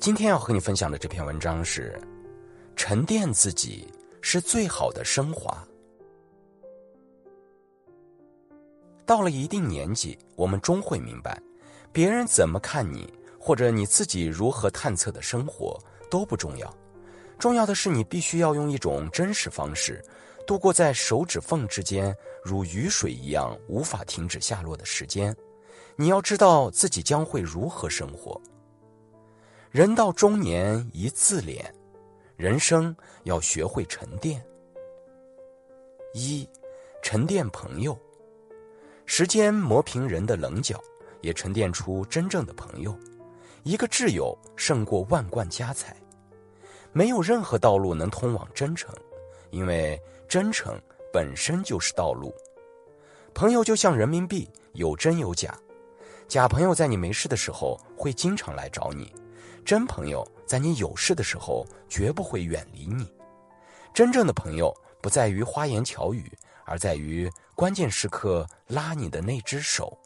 今天要和你分享的这篇文章是：沉淀自己是最好的升华。到了一定年纪，我们终会明白，别人怎么看你，或者你自己如何探测的生活都不重要，重要的是你必须要用一种真实方式，度过在手指缝之间如雨水一样无法停止下落的时间。你要知道自己将会如何生活。人到中年一自怜，人生要学会沉淀。一，沉淀朋友。时间磨平人的棱角，也沉淀出真正的朋友。一个挚友胜过万贯家财。没有任何道路能通往真诚，因为真诚本身就是道路。朋友就像人民币，有真有假。假朋友在你没事的时候会经常来找你。真朋友在你有事的时候绝不会远离你，真正的朋友不在于花言巧语，而在于关键时刻拉你的那只手。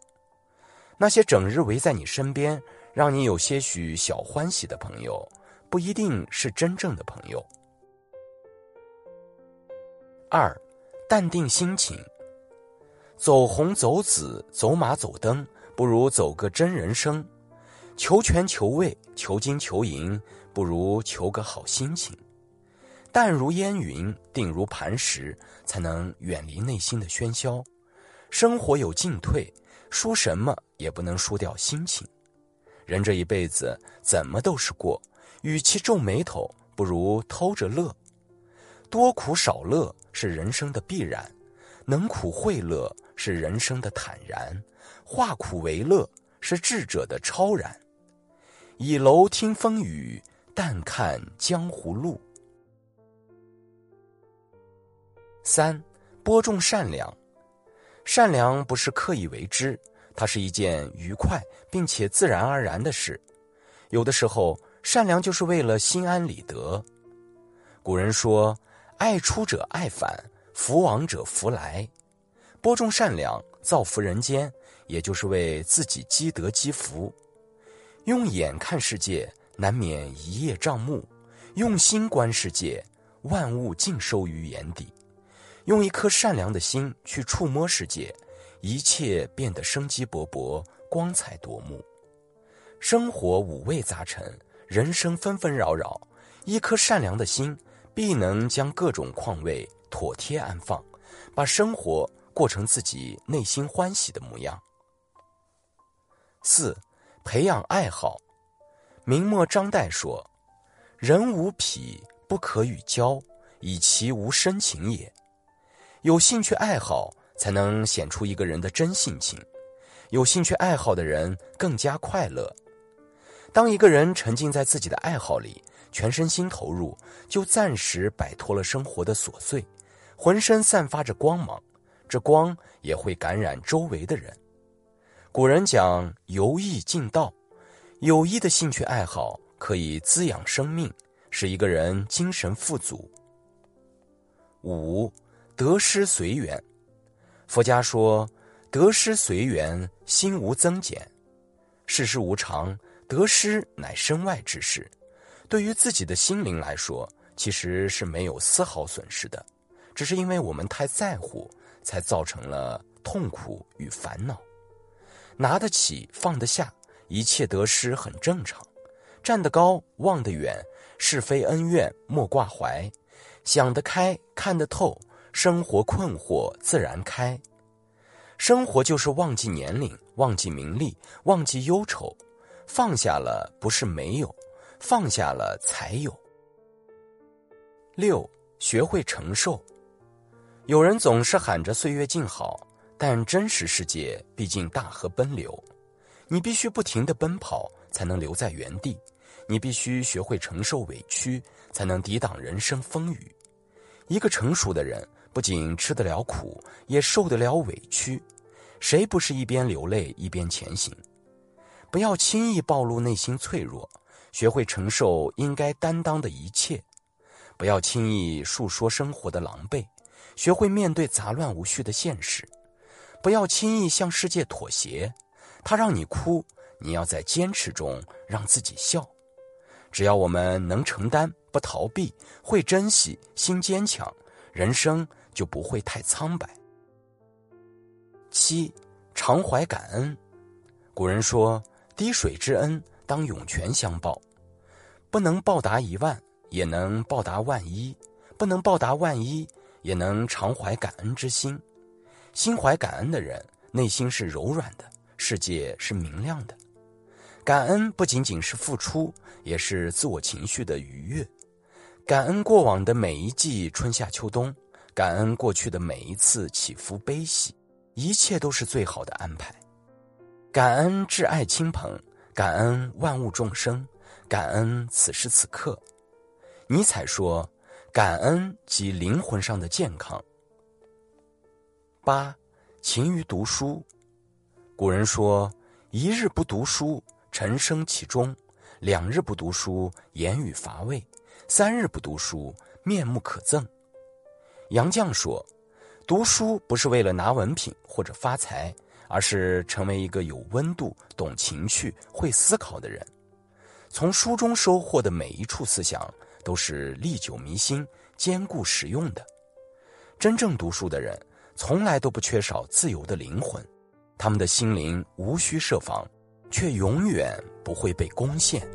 那些整日围在你身边，让你有些许小欢喜的朋友，不一定是真正的朋友。二，淡定心情。走红走紫走马走灯，不如走个真人生。求权求位求金求银，不如求个好心情。淡如烟云，定如磐石，才能远离内心的喧嚣。生活有进退，输什么也不能输掉心情。人这一辈子怎么都是过，与其皱眉头，不如偷着乐。多苦少乐是人生的必然，能苦会乐是人生的坦然，化苦为乐是智者的超然。倚楼听风雨，淡看江湖路。三，播种善良。善良不是刻意为之，它是一件愉快并且自然而然的事。有的时候，善良就是为了心安理得。古人说：“爱出者爱返，福往者福来。”播种善良，造福人间，也就是为自己积德积福。用眼看世界，难免一叶障目；用心观世界，万物尽收于眼底。用一颗善良的心去触摸世界，一切变得生机勃勃、光彩夺目。生活五味杂陈，人生纷纷扰扰，一颗善良的心必能将各种况味妥帖安放，把生活过成自己内心欢喜的模样。四。培养爱好，明末张岱说：“人无癖不可与交，以其无深情也。”有兴趣爱好，才能显出一个人的真性情。有兴趣爱好的人更加快乐。当一个人沉浸在自己的爱好里，全身心投入，就暂时摆脱了生活的琐碎，浑身散发着光芒，这光也会感染周围的人。古人讲游艺尽道，有益的兴趣爱好可以滋养生命，使一个人精神富足。五得失随缘，佛家说得失随缘，心无增减。世事无常，得失乃身外之事，对于自己的心灵来说，其实是没有丝毫损失的，只是因为我们太在乎，才造成了痛苦与烦恼。拿得起，放得下，一切得失很正常。站得高，望得远，是非恩怨莫挂怀，想得开，看得透，生活困惑自然开。生活就是忘记年龄，忘记名利，忘记忧愁，放下了不是没有，放下了才有。六，学会承受。有人总是喊着岁月静好，但真实世界毕竟大河奔流，你必须不停地奔跑，才能留在原地；你必须学会承受委屈，才能抵挡人生风雨。一个成熟的人，不仅吃得了苦，也受得了委屈。谁不是一边流泪一边前行？不要轻易暴露内心脆弱，学会承受应该担当的一切；不要轻易述说生活的狼狈，学会面对杂乱无序的现实；不要轻易向世界妥协，他让你哭，你要在坚持中让自己笑。只要我们能承担。不逃避，会珍惜，心坚强，人生就不会太苍白。七，常怀感恩。古人说：“滴水之恩，当涌泉相报。”不能报答一万，也能报答万一；不能报答万一，也能常怀感恩之心。心怀感恩的人，内心是柔软的，世界是明亮的。感恩不仅仅是付出，也是自我情绪的愉悦。感恩过往的每一季春夏秋冬，感恩过去的每一次起伏悲喜，一切都是最好的安排。感恩挚爱亲朋，感恩万物众生，感恩此时此刻。尼采说：“感恩即灵魂上的健康。”八，勤于读书。古人说：“一日不读书，尘生其中；两日不读书，言语乏味。”三日不读书，面目可憎。杨绛说：“读书不是为了拿文凭或者发财，而是成为一个有温度、懂情趣、会思考的人。从书中收获的每一处思想，都是历久弥新、坚固实用的。真正读书的人，从来都不缺少自由的灵魂，他们的心灵无需设防，却永远不会被攻陷。”